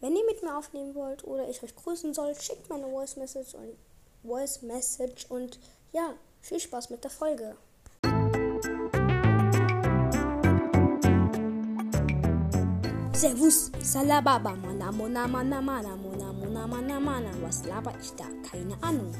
Wenn ihr mit mir aufnehmen wollt oder ich euch grüßen soll, schickt meine Voice Message und Voice Message und ja, viel Spaß mit der Folge. Servus, Salababa, Mana, Mona, Mana, Mana, Mona, Mona, Mana, Mana. Was laber ich da? Keine Ahnung.